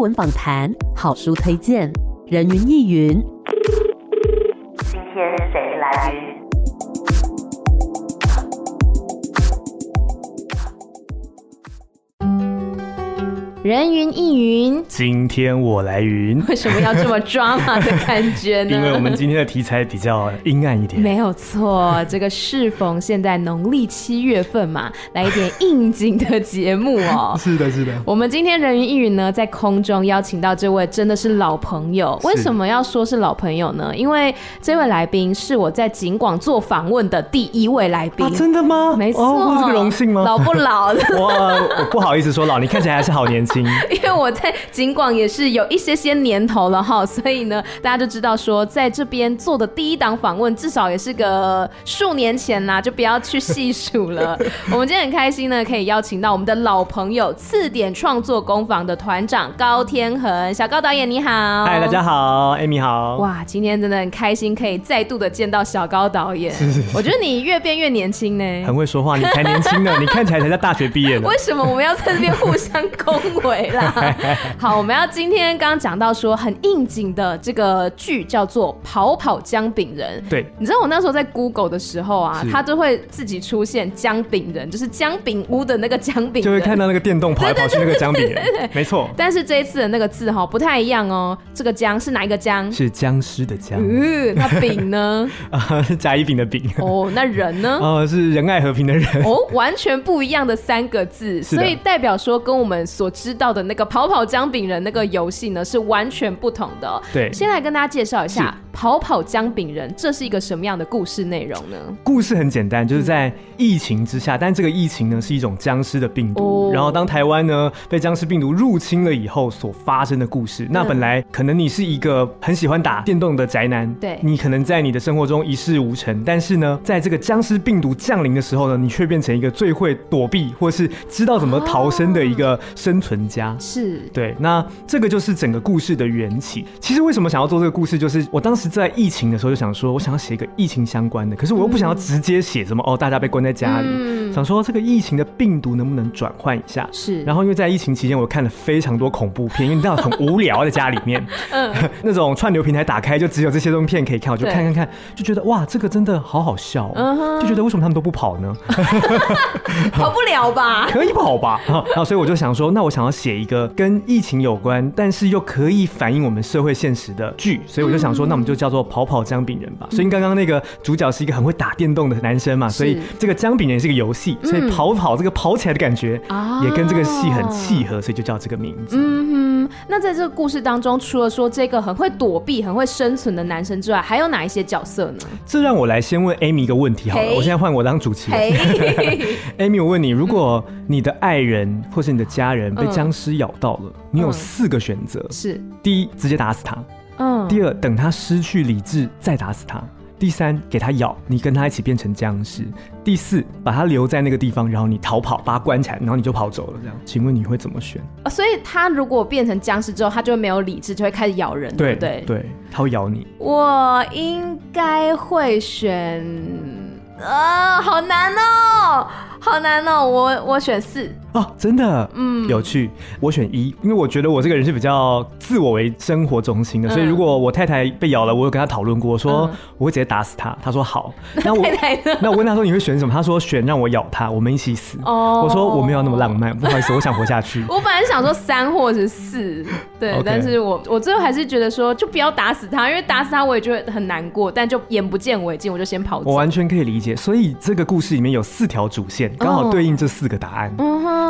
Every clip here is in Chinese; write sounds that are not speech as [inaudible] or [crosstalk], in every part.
文访谈、好书推荐、人云亦云。今天谁来？人云亦云，今天我来云。为什么要这么抓马的感觉呢？因为我们今天的题材比较阴暗一点。没有错，这个适逢现在农历七月份嘛，来一点应景的节目哦。[laughs] 是的，是的。我们今天人云亦云呢，在空中邀请到这位真的是老朋友。为什么要说是老朋友呢？因为这位来宾是我在景广做访问的第一位来宾。啊，真的吗？没错，哦，这个荣幸吗？老不老的？[laughs] 哇，我不好意思说老，你看起来还是好年轻。[laughs] 因为我在警广也是有一些些年头了哈，所以呢，大家就知道说，在这边做的第一档访问，至少也是个数年前啦，就不要去细数了。[laughs] 我们今天很开心呢，可以邀请到我们的老朋友次点创作工坊的团长高天恒，小高导演你好。嗨，大家好，Amy 好。哇，今天真的很开心，可以再度的见到小高导演。是是是，我觉得你越变越年轻呢。很会说话，你才年轻呢，你看起来才在大学毕业呢。[laughs] 为什么我们要在这边互相恭维啦？[laughs] 好，我们要今天刚刚讲到说很应景的这个剧叫做《跑跑姜饼人》。对，你知道我那时候在 Google 的时候啊，它就会自己出现姜饼人，就是姜饼屋的那个姜饼人，就会看到那个电动跑来跑去那个姜饼人。没错。但是这一次的那个字哈不太一样哦，这个姜是哪一个姜？是僵尸的姜。嗯，那饼呢？[laughs] 啊，是甲乙丙的丙。哦，那人呢？[laughs] 哦，是仁爱和平的人。哦，完全不一样的三个字，所以代表说跟我们所知道的那个跑跑姜饼人那个游戏呢是完全不同的。对，先来跟大家介绍一下。跑跑姜饼人，这是一个什么样的故事内容呢？故事很简单，就是在疫情之下，嗯、但这个疫情呢是一种僵尸的病毒。哦、然后当台湾呢被僵尸病毒入侵了以后所发生的故事。嗯、那本来可能你是一个很喜欢打电动的宅男，对，你可能在你的生活中一事无成。但是呢，在这个僵尸病毒降临的时候呢，你却变成一个最会躲避或是知道怎么逃生的一个生存家。是、哦，对。那这个就是整个故事的缘起。其实为什么想要做这个故事，就是我当时。在疫情的时候就想说，我想要写一个疫情相关的，可是我又不想要直接写什么哦，大家被关在家里，嗯、想说这个疫情的病毒能不能转换一下？是。然后因为在疫情期间，我看了非常多恐怖片，因为你知道很无聊在家里面，[laughs] 嗯，那种串流平台打开就只有这些东西片可以看，我就看看看，就觉得哇，这个真的好好笑，哦，就觉得为什么他们都不跑呢？[laughs] 跑不了吧？[laughs] 可以跑吧？然后所以我就想说，那我想要写一个跟疫情有关，但是又可以反映我们社会现实的剧，所以我就想说，那我们就。叫做跑跑姜饼人吧，所以刚刚那个主角是一个很会打电动的男生嘛，所以这个姜饼人是一个游戏，所以跑跑这个跑起来的感觉也跟这个戏很契合，所以就叫这个名字。嗯哼，那在这个故事当中，除了说这个很会躲避、很会生存的男生之外，还有哪一些角色呢？这让我来先问 Amy 一个问题好了，我现在换我当主持人。[laughs] Amy，我问你，如果你的爱人或是你的家人被僵尸咬到了，你有四个选择，是第一，直接打死他。嗯，第二，等他失去理智再打死他；第三，给他咬，你跟他一起变成僵尸；第四，把他留在那个地方，然后你逃跑，把他关起来，然后你就跑走了。这样，请问你会怎么选？哦，所以他如果变成僵尸之后，他就会没有理智，就会开始咬人，对不对？对，他会咬你。我应该会选，啊，好难哦。好难哦，我我选四哦，真的，嗯，有趣。我选一，因为我觉得我这个人是比较自我为生活中心的，嗯、所以如果我太太被咬了，我有跟她讨论过，说我会直接打死她。她说好。那我 [laughs] 太太那我问她说你会选什么？她说选让我咬她，我们一起死。哦，我说我没有那么浪漫，不好意思，我想活下去。[laughs] 我本来想说三或者四，对但是我我最后还是觉得说就不要打死她，因为打死她我也觉得很难过，但就眼不见为净，我就先跑走。我完全可以理解，所以这个故事里面有四条主线。刚好对应这四个答案，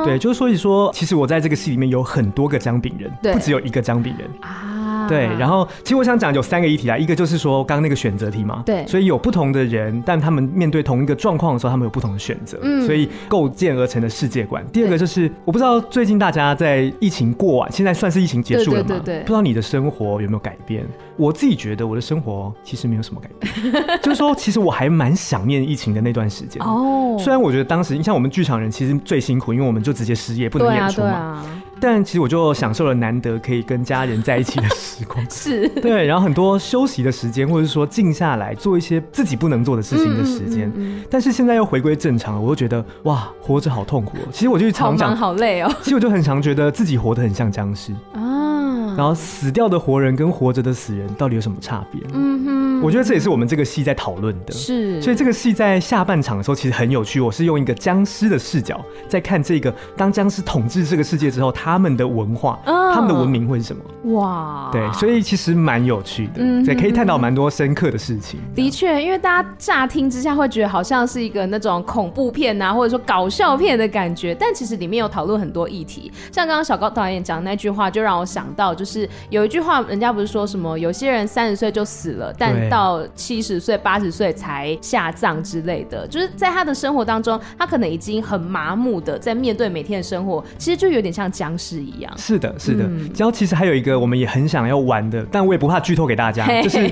对，就是所以说，其实我在这个戏里面有很多个姜饼人，不只有一个姜饼人。啊，对。然后，其实我想讲有三个议题啊，一个就是说刚刚那个选择题嘛，对，所以有不同的人，但他们面对同一个状况的时候，他们有不同的选择，嗯，所以构建而成的世界观。第二个就是，我不知道最近大家在疫情过完，现在算是疫情结束了嘛，对对对，不知道你的生活有没有改变？我自己觉得我的生活其实没有什么改变，[laughs] 就是说，其实我还蛮想念疫情的那段时间哦。虽然我觉得当时，你像我们剧场人，其实最辛苦，因为我们就直接失业，不能演出嘛。但其实我就享受了难得可以跟家人在一起的时光，[laughs] 是 [laughs] 对。然后很多休息的时间，或者是说静下来做一些自己不能做的事情的时间。但是现在又回归正常了，我就觉得哇，活着好痛苦哦。其实我就常常好好累哦。[laughs] 其实我就很常觉得自己活得很像僵尸啊。然后死掉的活人跟活着的死人到底有什么差别？嗯哼，我觉得这也是我们这个戏在讨论的。是，所以这个戏在下半场的时候其实很有趣。我是用一个僵尸的视角在看这个，当僵尸统治这个世界之后，他们的文化、哦、他们的文明会是什么？哇，对，所以其实蛮有趣的，嗯，对，可以探讨蛮多深刻的事情。的确，因为大家乍听之下会觉得好像是一个那种恐怖片啊，或者说搞笑片的感觉，但其实里面有讨论很多议题。像刚刚小高导演讲的那句话，就让我想到，就是有一句话，人家不是说什么有些人三十岁就死了，但到七十岁、八十岁才下葬之类的，就是在他的生活当中，他可能已经很麻木的在面对每天的生活，其实就有点像僵尸一样。是的，是的。然后其实还有一个我们也很想要玩的，但我也不怕剧透给大家，就是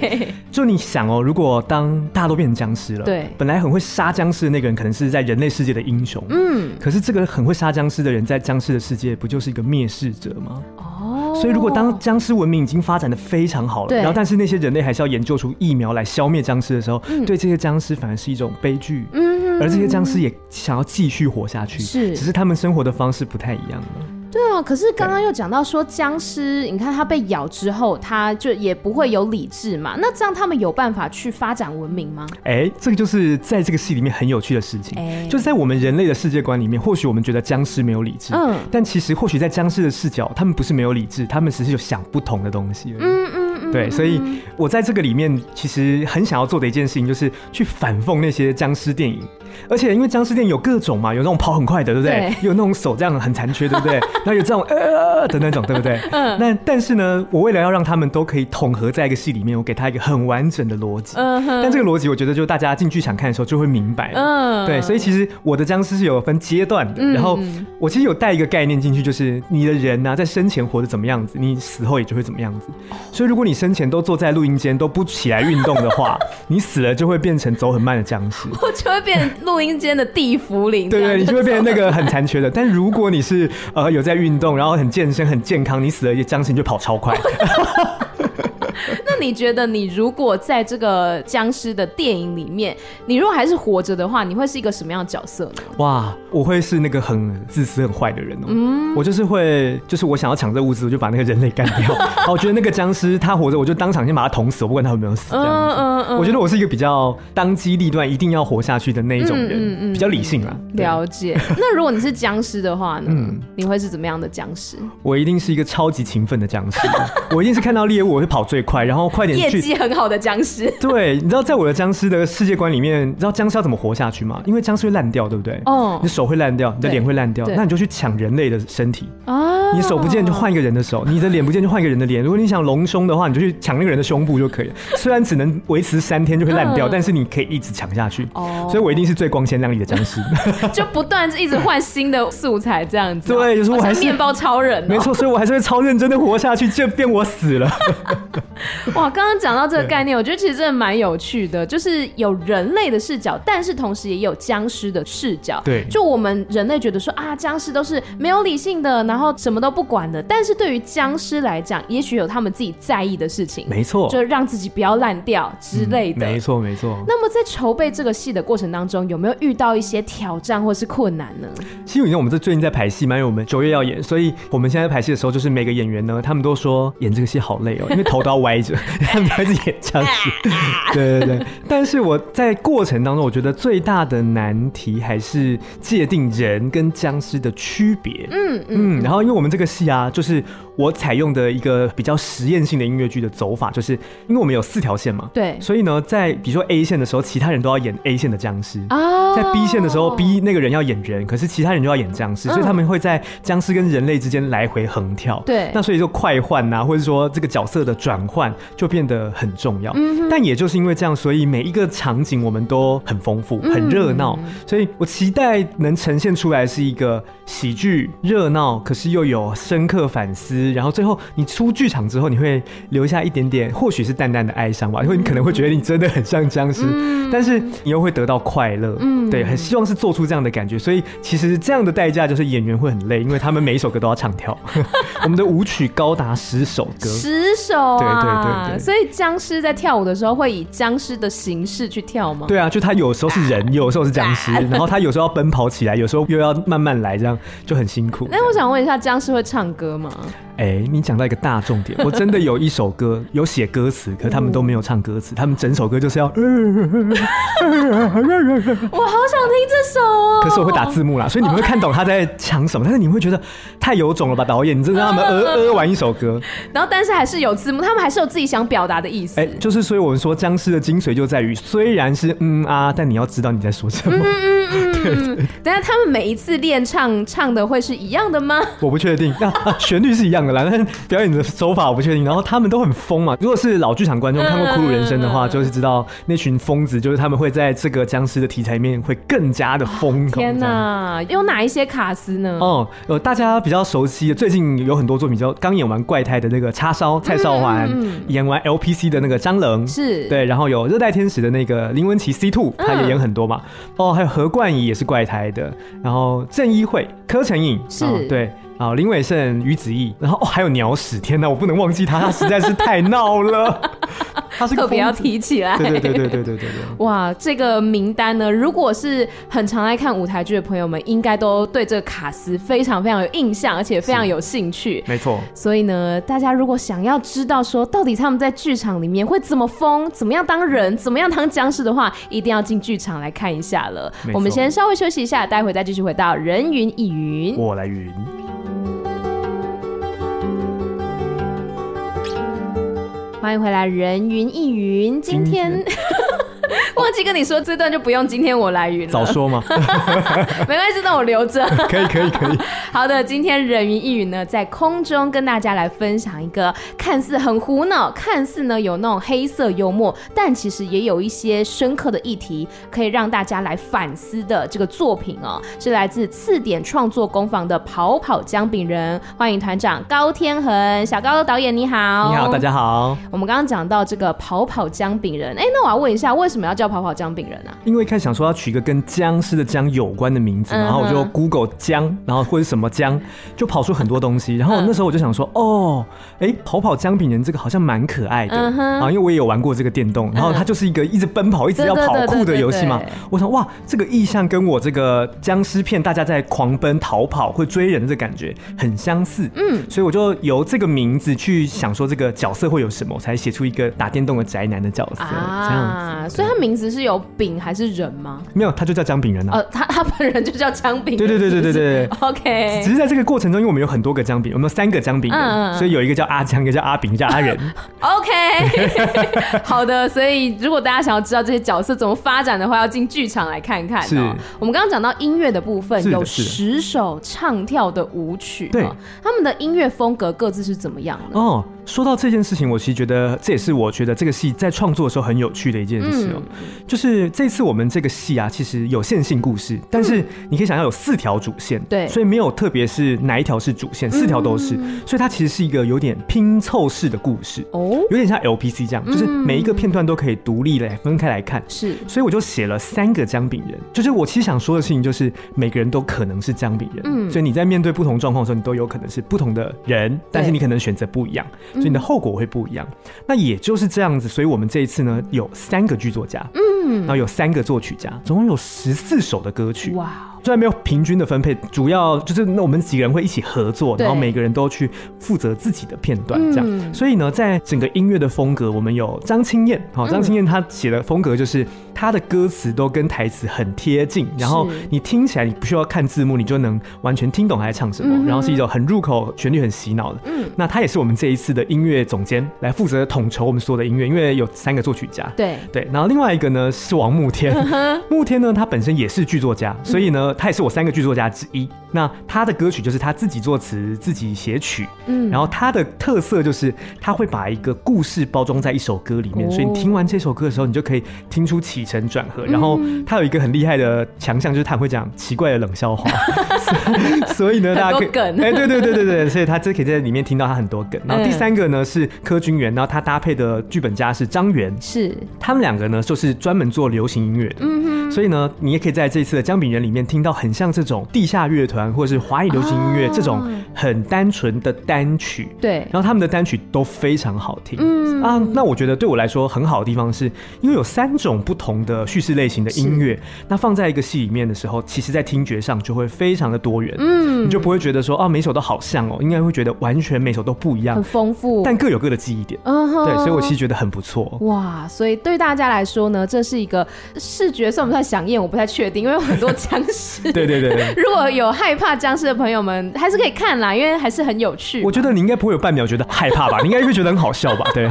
就你想哦，如果当大家都变成僵尸了，对，本来很会杀僵尸的那个人，可能是在人类世界的英雄，嗯，可是这个很会杀僵尸的人，在僵尸的世界不就是一个蔑视者吗？哦，所以如果当僵尸文明已经发展的非常好了，然后但是那些人类还是要研究出疫苗来消灭僵尸的时候，嗯，对这些僵尸反而是一种悲剧，嗯，而这些僵尸也想要继续活下去，是，只是他们生活的方式不太一样了。对啊，可是刚刚又讲到说僵尸，你看它被咬之后，它就也不会有理智嘛。那这样他们有办法去发展文明吗？哎，这个就是在这个戏里面很有趣的事情。哎，就是在我们人类的世界观里面，或许我们觉得僵尸没有理智，嗯，但其实或许在僵尸的视角，他们不是没有理智，他们只是有想不同的东西而已。嗯嗯嗯。对，所以我在这个里面其实很想要做的一件事情，就是去反讽那些僵尸电影。而且因为僵尸电影有各种嘛，有那种跑很快的，对不对？对，有那种手这样很残缺，对不对？[laughs] 然后有这种呃的那种，对不对？嗯。那但是呢，我为了要让他们都可以统合在一个戏里面，我给他一个很完整的逻辑。嗯哼。但这个逻辑，我觉得就大家进剧场看的时候就会明白。嗯。对，所以其实我的僵尸是有分阶段的。嗯。然后我其实有带一个概念进去，就是你的人呢、啊，在生前活得怎么样子，你死后也就会怎么样子。所以如果你生前都坐在录音间都不起来运动的话，[laughs] 你死了就会变成走很慢的僵尸。我就会变。录音间的地茯苓，对对，你就会变成那个很残缺的。但如果你是呃有在运动，然后很健身、很健康，你死了也僵尸就跑超快。[laughs] 那你觉得，你如果在这个僵尸的电影里面，你如果还是活着的话，你会是一个什么样的角色呢？哇，我会是那个很自私、很坏的人哦。嗯，我就是会，就是我想要抢这物资，我就把那个人类干掉。[laughs] 我觉得那个僵尸他活着，我就当场先把他捅死，我不管他有没有死。这样子。嗯嗯嗯。我觉得我是一个比较当机立断，一定要活下去的那一种人，嗯嗯，比较理性啦。了解。[laughs] 那如果你是僵尸的话呢？嗯，你会是怎么样的僵尸？我一定是一个超级勤奋的僵尸。[laughs] 我一定是看到猎物我会跑最快，然后快点去。业绩很好的僵尸。对，你知道在我的僵尸的世界观里面，你知道僵尸要怎么活下去吗？因为僵尸会烂掉，对不对？哦。你手会烂掉，你的脸会烂掉，那你就去抢人类的身体。啊。你手不见就换一个人的手，你的脸不见就换一个人的脸。如果你想隆胸的话，你就去抢那个人的胸部就可以了。[laughs] 虽然只能维持三天就会烂掉，但是你可以一直抢下去。哦。所以我一定是最光鲜亮丽的僵尸。[laughs] 就不断一直换新的素材这样子。对，就是我还是面包超人。没错，所以我还是会超认真的活下去，就变我死了。[laughs] 哇，刚刚讲到这个概念，我觉得其实真的蛮有趣的，就是有人类的视角，但是同时也有僵尸的视角。对，就我们人类觉得说啊，僵尸都是没有理性的，然后什么都不管的。但是对于僵尸来讲，也许有他们自己在意的事情。没错，就让自己不要烂掉之类的。没错，没错。那么在筹备这个戏的过程当中，有没有遇到一些挑战或是困难呢？其实我们这最近在排戏嘛，因为我们九月要演，所以我们现在在排戏的时候，就是每个演员呢，他们都说演这个戏好累哦，因为头都要歪着。他们开始演僵尸，对对对。但是我在过程当中，我觉得最大的难题还是界定人跟僵尸的区别。嗯嗯。然后，因为我们这个戏啊，就是我采用的一个比较实验性的音乐剧的走法，就是因为我们有四条线嘛，对。所以呢，在比如说 A 线的时候，其他人都要演 A 线的僵尸啊。在 B 线的时候，B 那个人要演人，可是其他人就要演僵尸，所以他们会在僵尸跟人类之间来回横跳。对。那所以就快换呐，或者说这个角色的转换就变得很重要。嗯。但也就是因为这样，所以每一个场景我们都很丰富、很热闹。所以我期待能呈现出来是一个喜剧、热闹，可是又有深刻反思。然后最后你出剧场之后，你会留下一点点，或许是淡淡的哀伤吧，因为你可能会觉得你真的很像僵尸，但是你又会得到快乐。嗯。对，很希望是做出这样的感觉，所以其实这样的代价就是演员会很累，因为他们每一首歌都要唱跳。[laughs] 我们的舞曲高达十首歌，十首啊！对对对对，所以僵尸在跳舞的时候会以僵尸的形式去跳吗？对啊，就他有时候是人，[laughs] 有时候是僵尸，[laughs] 然后他有时候要奔跑起来，有时候又要慢慢来，这样就很辛苦。那我想问一下，僵尸会唱歌吗？哎、欸，你讲到一个大重点，我真的有一首歌有写歌词，可是他们都没有唱歌词，他们整首歌就是要。[laughs] 我好想听这首哦。可是我会打字幕啦，所以你们会看懂他在讲什么，但是你们会觉得太有种了吧？导演，你真的让他们呃呃玩一首歌，[laughs] 然后但是还是有字幕，他们还是有自己想表达的意思。哎、欸，就是所以我们说僵尸的精髓就在于，虽然是嗯啊，但你要知道你在说什么。嗯嗯嗯。对，对，对。等下他们每一次练唱唱的会是一样的吗？[laughs] 我不确定，那、啊、旋律是一样的啦。但是表演的手法我不确定，然后他们都很疯嘛。如果是老剧场观众看过《苦鲁人生》的话，就是知道那群疯子，就是他们会在这个僵尸的题材里面会更加的疯狂。天哪，有哪一些卡司呢？哦，呃，大家比较熟悉的，最近有很多作品，就刚演完《怪胎》的那个叉烧蔡少环，演完 LPC 的那个张棱，是对，然后有《热带天使》的那个林文琪 C Two，他也演很多嘛。哦，还有何冠仪也是怪胎的，然后郑伊慧、柯承颖是。对。啊，林伟胜、于子毅，然后哦，还有鸟屎，天哪，我不能忘记他，他实在是太闹了，[laughs] 特别要提起来，对对对对对对对，哇，这个名单呢，如果是很常来看舞台剧的朋友们，应该都对这个卡斯非常非常有印象，而且非常有兴趣，没错。所以呢，大家如果想要知道说到底他们在剧场里面会怎么疯，怎么样当人，怎么样当僵尸的话，一定要进剧场来看一下了。我们先稍微休息一下，待会再继续回到人云亦云，我来云。欢迎回来，人云亦云。今天，[laughs] [laughs] 忘记跟你说这段就不用，今天我来云了。早说嘛，[laughs] 没关系，那我留着。[laughs] 可以，可以，可以。好的，今天人云亦云呢，在空中跟大家来分享一个看似很胡闹，看似呢有那种黑色幽默，但其实也有一些深刻的议题，可以让大家来反思的这个作品哦，是来自次点创作工坊的《跑跑姜饼人》。欢迎团长高天恒，小高导演你好。你好，大家好。我们刚刚讲到这个《跑跑姜饼人》，哎，那我要问一下，为什么要叫跑跑姜饼人啊？因为一开始想说要取一个跟僵尸的僵有关的名字，然后我就 Google 僵，然后或者什么。僵就跑出很多东西，然后那时候我就想说，哦，哎，跑跑姜饼人这个好像蛮可爱的啊，因为我也有玩过这个电动，然后它就是一个一直奔跑、一直要跑酷的游戏嘛。我想，哇，这个意象跟我这个僵尸片大家在狂奔逃跑会追人的这感觉很相似，嗯，所以我就由这个名字去想说这个角色会有什么，我才写出一个打电动的宅男的角色啊，这样子。所以他名字是有丙还是人吗？没有，他就叫姜饼人啊。呃，[laughs] 他他本人就叫姜饼。对对对对对对，OK。只是在这个过程中，因为我们有很多个姜饼，我们有三个姜饼人，嗯、所以有一个叫阿姜，一个叫阿饼，一个叫阿仁。[laughs] OK，[laughs] 好的。所以如果大家想要知道这些角色怎么发展的话，要进剧场来看看、喔。是。我们刚刚讲到音乐的部分，有十首唱跳的舞曲。对。他们的音乐风格各自是怎么样的？哦，说到这件事情，我其实觉得这也是我觉得这个戏在创作的时候很有趣的一件事哦、喔。嗯、就是这次我们这个戏啊，其实有线性故事，但是你可以想象有四条主线。对。所以没有特别是。哪一条是主线？四条都是，嗯、所以它其实是一个有点拼凑式的故事哦，有点像 LPC 这样，就是每一个片段都可以独立来分开来看。是，所以我就写了三个姜饼人，就是我其实想说的事情，就是每个人都可能是姜饼人。嗯，所以你在面对不同状况的时候，你都有可能是不同的人，但是你可能选择不一样，所以你的后果会不一样。嗯、那也就是这样子，所以我们这一次呢，有三个剧作家，嗯，然后有三个作曲家，总共有十四首的歌曲。哇。虽然没有平均的分配，主要就是那我们几个人会一起合作，然后每个人都去负责自己的片段，这样。所以呢，在整个音乐的风格，我们有张清燕，好，张清燕她写的风格就是她的歌词都跟台词很贴近，然后你听起来你不需要看字幕，你就能完全听懂他在唱什么，然后是一种很入口、旋律很洗脑的。嗯，那他也是我们这一次的音乐总监，来负责统筹我们所有的音乐，因为有三个作曲家。对对，然后另外一个呢是王慕天，慕天呢他本身也是剧作家，所以呢。他也是我三个剧作家之一。那他的歌曲就是他自己作词、自己写曲，嗯，然后他的特色就是他会把一个故事包装在一首歌里面，所以你听完这首歌的时候，你就可以听出起承转合。然后他有一个很厉害的强项，就是他会讲奇怪的冷笑话，[laughs] 所以呢，[laughs] 大家可以梗，哎，对对对对对，所以他这可以在里面听到他很多梗。然后第三个呢是柯君元，然后他搭配的剧本家是张元，是。他们两个呢就是专门做流行音乐的，嗯哼，所以呢，你也可以在这一次的姜饼人里面听到。很像这种地下乐团或者是华语流行音乐这种很单纯的单曲。对，然后他们的单曲都非常好听。嗯啊，那我觉得对我来说很好的地方是，因为有三种不同的叙事类型的音乐，那放在一个戏里面的时候，其实在听觉上就会非常的多元。嗯，你就不会觉得说啊，每首都好像哦，应该会觉得完全每首都不一样，很丰富，但各有各的记忆点。嗯哼，对，所以我其实觉得很不错。哇，所以对大家来说呢，这是一个视觉算不算响应，我不太确定，因为有很多僵 [laughs] 尸。[laughs] 对对对对，如果有害怕僵尸的朋友们，还是可以看啦，因为还是很有趣。我觉得你应该不会有半秒觉得害怕吧？[laughs] 你应该会觉得很好笑吧？对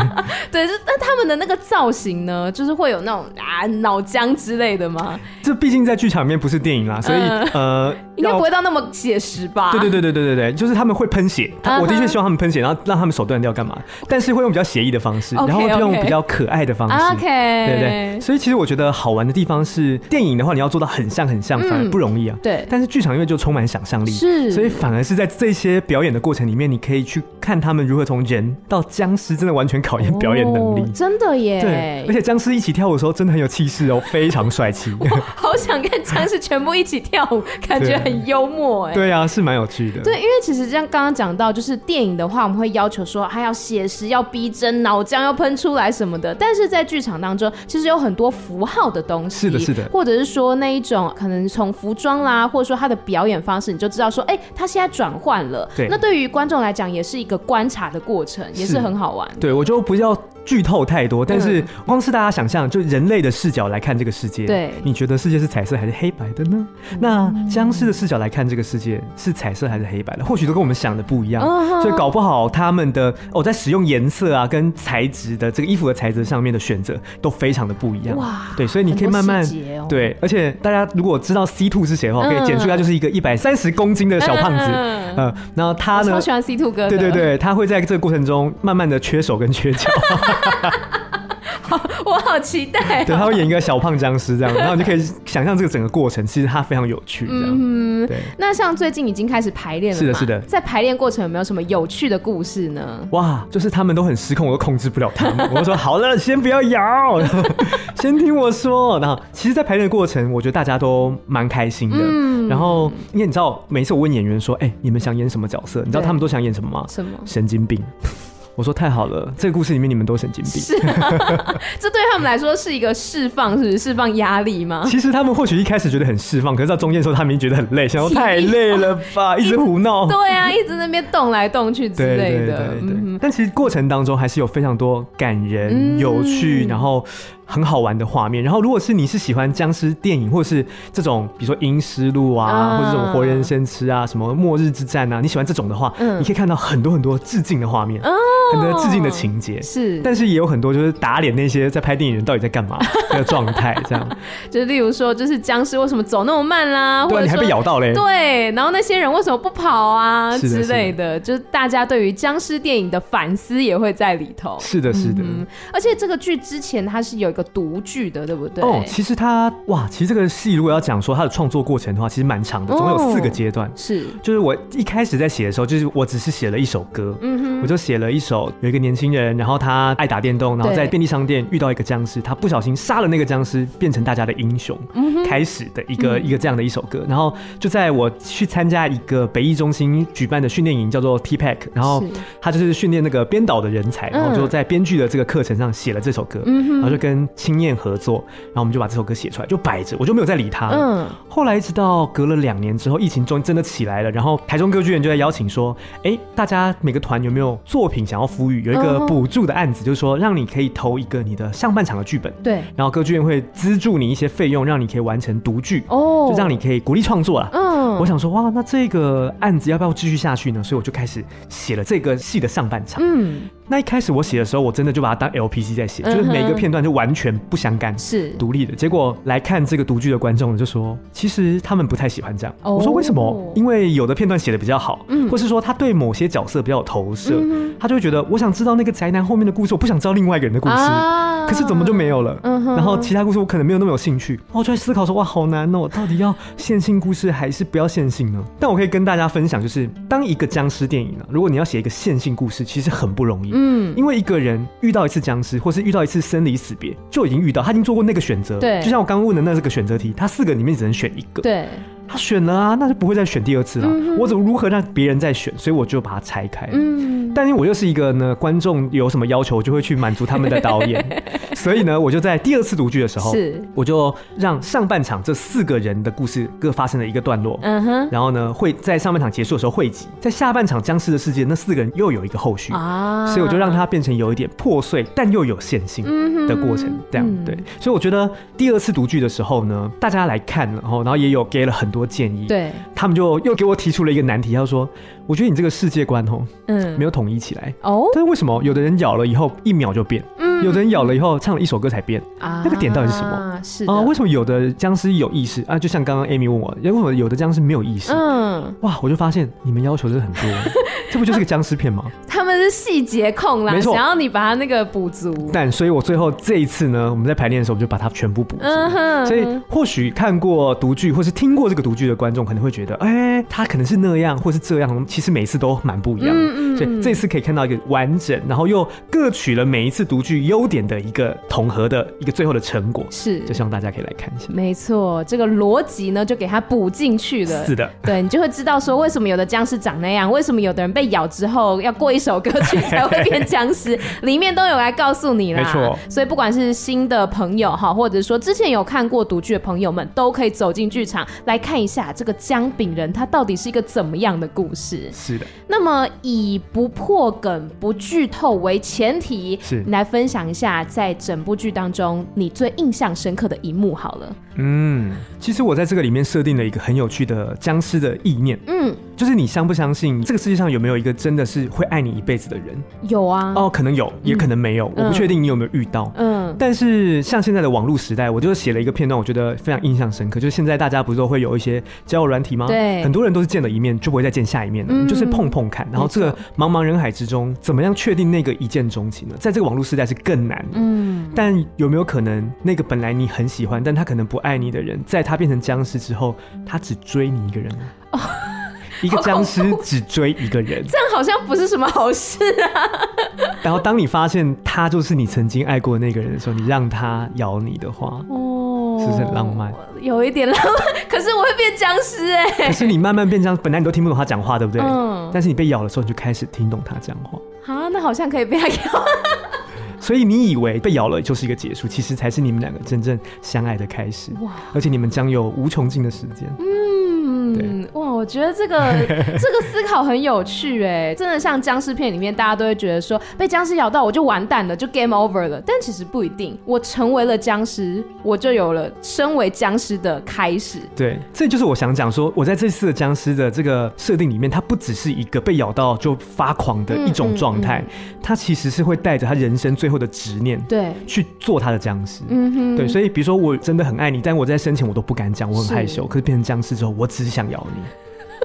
对，那他们的那个造型呢，就是会有那种啊脑浆之类的吗？这毕竟在剧场里面不是电影啦，所以、嗯、呃。[laughs] 应该不会到那么写实吧？对对对对对对对，就是他们会喷血，我的确希望他们喷血，然后让他们手断掉干嘛？但是会用比较写意的方式，然后用比较可爱的方式。OK，对对。所以其实我觉得好玩的地方是，电影的话你要做到很像很像，反而不容易啊。对。但是剧场因为就充满想象力，是，所以反而是在这些表演的过程里面，你可以去看他们如何从人到僵尸，真的完全考验表演能力。真的耶。对。而且僵尸一起跳舞的时候，真的很有气势哦，非常帅气。我好想跟僵尸全部一起跳舞，[laughs] 感觉。很幽默哎，对啊，是蛮有趣的。对，因为其实像刚刚讲到，就是电影的话，我们会要求说还要写实、要逼真、脑浆要喷出来什么的。但是在剧场当中，其实有很多符号的东西，是的，是的，或者是说那一种可能从服装啦，或者说他的表演方式，你就知道说，哎，他现在转换了。对，那对于观众来讲，也是一个观察的过程，也是很好玩。对，我就不要剧透太多，但是光是大家想象，就人类的视角来看这个世界，对，你觉得世界是彩色还是黑白的呢？那僵尸的视角来看这个世界是彩色还是黑白的？或许都跟我们想的不一样，所以搞不好他们的哦，在使用颜色啊跟材质的这个衣服的材质上面的选择都非常的不一样。哇，对，所以你可以慢慢对，而且大家如果知道 C two 是谁的话，可以简述一下，就是一个一百三十公斤的小胖子，嗯，然后他呢，我喜欢 C two 哥，对对对，他会在这个过程中慢慢的缺手跟缺脚。[laughs] 好，[laughs] 我好期待、喔。对，他会演一个小胖僵尸这样，然后你就可以想象这个整个过程，其实他非常有趣这样。嗯，对。那像最近已经开始排练了，是的，是的。在排练过程有没有什么有趣的故事呢？哇，就是他们都很失控，我都控制不了他们。[laughs] 我说好了，先不要摇，[laughs] 先听我说。然后，其实，在排练的过程，我觉得大家都蛮开心的。嗯。然后，因为你知道，每次我问演员说：“哎、欸，你们想演什么角色？”你知道他们都想演什么吗？什么？神经病。我说太好了，这个故事里面你们都神经病。是，[laughs] 这对他们来说是一个释放，是不是释放压力吗？其实他们或许一开始觉得很释放，可是到中间的时候，他们觉得很累，想说太累了吧，[laughs] 一直胡闹。对啊，一直在那边动来动去之类的。对对对对。嗯、但其实过程当中还是有非常多感人、嗯、有趣，然后。很好玩的画面，然后如果是你是喜欢僵尸电影，或者是这种比如说《阴尸路》啊，或者这种活人生吃啊，什么末日之战啊，你喜欢这种的话，嗯，你可以看到很多很多致敬的画面，哦，很多致敬的情节。是，但是也有很多就是打脸那些在拍电影人到底在干嘛 [laughs] 的状态，这样，就是例如说，就是僵尸为什么走那么慢啦，对，你还被咬到嘞，对，然后那些人为什么不跑啊之类的，就是大家对于僵尸电影的反思也会在里头，是的，是的，嗯，而且这个剧之前它是有。个独剧的，对不对？哦，其实他哇，其实这个戏如果要讲说他的创作过程的话，其实蛮长的，总共有四个阶段。是，就是我一开始在写的时候，就是我只是写了一首歌，嗯哼，我就写了一首有一个年轻人，然后他爱打电动，然后在便利商店遇到一个僵尸，他不小心杀了那个僵尸，变成大家的英雄，开始的一个一个这样的一首歌。然后就在我去参加一个北艺中心举办的训练营，叫做 T-Pack，然后他就是训练那个编导的人才，然后就在编剧的这个课程上写了这首歌，嗯然后就跟青燕合作，然后我们就把这首歌写出来，就摆着，我就没有再理他。嗯，后来一直到隔了两年之后，疫情终于真的起来了，然后台中歌剧院就在邀请说，哎，大家每个团有没有作品想要赋予？有一个补助的案子，就是说让你可以投一个你的上半场的剧本，对，然后歌剧院会资助你一些费用，让你可以完成独剧，哦，就让你可以鼓励创作了。嗯，我想说，哇，那这个案子要不要继续下去呢？所以我就开始写了这个戏的上半场。嗯。那一开始我写的时候，我真的就把它当 LPC 在写，就是每一个片段就完全不相干，是独立的。结果来看这个独剧的观众就说，其实他们不太喜欢这样。我说为什么？因为有的片段写的比较好，嗯或是说他对某些角色比较有投射，他就会觉得我想知道那个宅男后面的故事，我不想知道另外一个人的故事。可是怎么就没有了？然后其他故事我可能没有那么有兴趣。我就在思考说，哇，好难哦，我到底要线性故事还是不要线性呢？但我可以跟大家分享，就是当一个僵尸电影呢，如果你要写一个线性故事，其实很不容易。嗯，因为一个人遇到一次僵尸，或是遇到一次生离死别，就已经遇到，他已经做过那个选择。对，就像我刚刚问的那这个选择题，他四个里面只能选一个。对，他选了啊，那就不会再选第二次了。嗯、我怎么如何让别人再选？所以我就把它拆开。嗯，但是我又是一个呢，观众有什么要求，我就会去满足他们的导演。[laughs] 所以呢，我就在第二次读剧的时候，是我就让上半场这四个人的故事各发生了一个段落。嗯哼，然后呢，会在上半场结束的时候汇集，在下半场僵尸的世界，那四个人又有一个后续啊。所以我就让它变成有一点破碎，但又有线性的过程，这样对。所以我觉得第二次读剧的时候呢，大家来看，然后然后也有给了很多建议。对，他们就又给我提出了一个难题，他说：“我觉得你这个世界观哦，嗯，没有统一起来哦。但是为什么有的人咬了以后一秒就变？”嗯有的人咬了以后唱了一首歌才变，啊，那个点到底是什么？是啊，为什么有的僵尸有意识啊？就像刚刚 Amy 问我，为什么有的僵尸没有意识？嗯，哇，我就发现你们要求是很多，[laughs] 这不就是个僵尸片吗？[laughs] 他们是细节控啦，没错，想要你把它那个补足。但所以，我最后这一次呢，我们在排练的时候，我们就把它全部补足。所以，或许看过独剧或是听过这个独剧的观众，可能会觉得，哎，他可能是那样，或是这样。其实每一次都蛮不一样的。所以这次可以看到一个完整，然后又各取了每一次独剧优点的一个统合的一个最后的成果，是，就希望大家可以来看一下。没错，这个逻辑呢就给它补进去了。是的，对，你就会知道说为什么有的僵尸长那样，为什么有的人被咬之后要过一首歌曲才会变僵尸，[laughs] 里面都有来告诉你啦。没错，所以不管是新的朋友哈，或者说之前有看过独剧的朋友们，都可以走进剧场来看一下这个姜饼人他到底是一个怎么样的故事。是的，那么以不破梗、不剧透为前提，是你来分享一下。在整部剧当中，你最印象深刻的一幕好了。嗯，其实我在这个里面设定了一个很有趣的僵尸的意念。嗯，就是你相不相信这个世界上有没有一个真的是会爱你一辈子的人？有啊。哦，可能有，也可能没有，嗯、我不确定你有没有遇到。嗯，但是像现在的网络时代，我就写了一个片段，我觉得非常印象深刻。就是现在大家不是都会有一些交友软体吗？对，很多人都是见了一面就不会再见下一面了，嗯、就是碰碰看。然后这个茫茫人海之中，怎么样确定那个一见钟情呢？在这个网络时代是更难。嗯，但有没有可能那个本来你很喜欢，但他可能不爱你的人，在他变成僵尸之后，他只追你一个人？哦，[laughs] 一个僵尸只追一个人，这样好像不是什么好事啊。然后当你发现他就是你曾经爱过的那个人的时候，你让他咬你的话，哦，是不是很浪漫？有一点浪漫，可是我会变僵尸哎。可是你慢慢变僵，本来你都听不懂他讲话，对不对？嗯。但是你被咬的时候，你就开始听懂他讲话。啊，那好像可以被他咬。[laughs] 所以你以为被咬了就是一个结束，其实才是你们两个真正相爱的开始。哇！而且你们将有无穷尽的时间。我觉得这个 [laughs] 这个思考很有趣哎，真的像僵尸片里面，大家都会觉得说被僵尸咬到我就完蛋了，就 game over 了。但其实不一定，我成为了僵尸，我就有了身为僵尸的开始。对，这就是我想讲说，我在这次的僵尸的这个设定里面，它不只是一个被咬到就发狂的一种状态，嗯嗯嗯，它其实是会带着他人生最后的执念，对，去做他的僵尸。嗯哼，对，所以比如说我真的很爱你，但我在生前我都不敢讲，我很害羞。是，可是变成僵尸之后，我只是想咬你。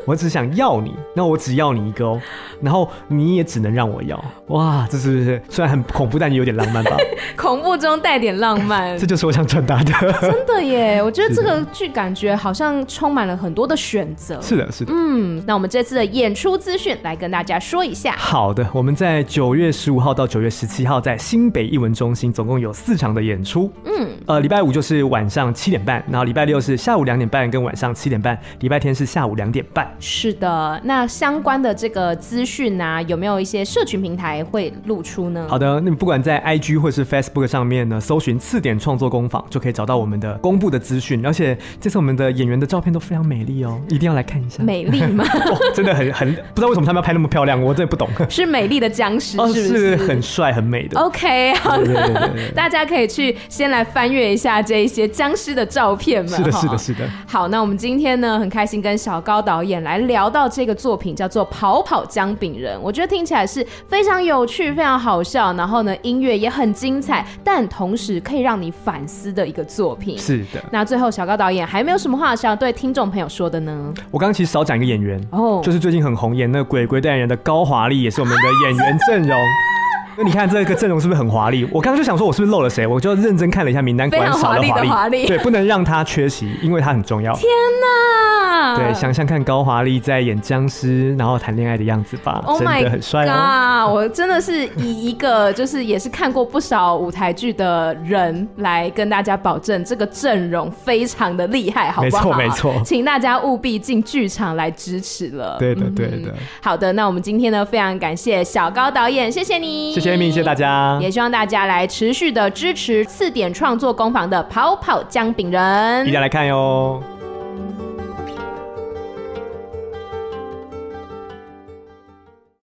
我只想要你，那我只要你一个哦，然后你也只能让我要。哇，这是不是虽然很恐怖，但也有点浪漫吧？[laughs] 恐怖中带点浪漫，这就是我想传达的。[laughs] 真的耶，我觉得这个剧感觉好像充满了很多的选择。是的，是的。嗯，那我们这次的演出资讯来跟大家说一下。好的，我们在九月十五号到九月十七号在新北艺文中心总共有四场的演出。嗯，呃，礼拜五就是晚上七点半，然后礼拜六是下午两点半跟晚上七点半，礼拜天是下午两点半。是的，那相关的这个资讯啊，有没有一些社群平台会露出呢？好的，那你不管在 IG 或是 Facebook 上面呢，搜寻次点创作工坊，就可以找到我们的公布的资讯。而且这次我们的演员的照片都非常美丽哦，一定要来看一下。美丽吗？[laughs] 哦，真的很很，不知道为什么他们要拍那么漂亮，我真的不懂。[laughs] 是美丽的僵尸，是不是？是很帅很美的。OK，好的，对对对大家可以去先来翻阅一下这一些僵尸的照片嘛。是的，是的，是的。好，那我们今天呢，很开心跟小高导演来聊。到这个作品叫做《跑跑姜饼人》，我觉得听起来是非常有趣、非常好笑，然后呢，音乐也很精彩，但同时可以让你反思的一个作品。是的。那最后，小高导演还没有什么话想要对听众朋友说的呢？我刚刚其实少讲一个演员哦，就是最近很红演那个《鬼鬼代言人》的高华丽，也是我们的演员阵容。[laughs] 那你看这个阵容是不是很华丽？我刚刚就想说，我是不是漏了谁？我就认真看了一下名单，果然少了华丽。对，不能让他缺席，因为他很重要。天哪！对，想想看高华丽在演僵尸然后谈恋爱的样子吧，oh、真的很帅啊、哦！我真的是以一个就是也是看过不少舞台剧的人来跟大家保证，这个阵容非常的厉害，好不好？没错没错，请大家务必进剧场来支持了。对的对的、嗯。好的，那我们今天呢非常感谢小高导演，谢谢你，谢谢 Amy，谢谢大家，也希望大家来持续的支持次点创作工坊的跑跑姜饼人，一定要来看哟。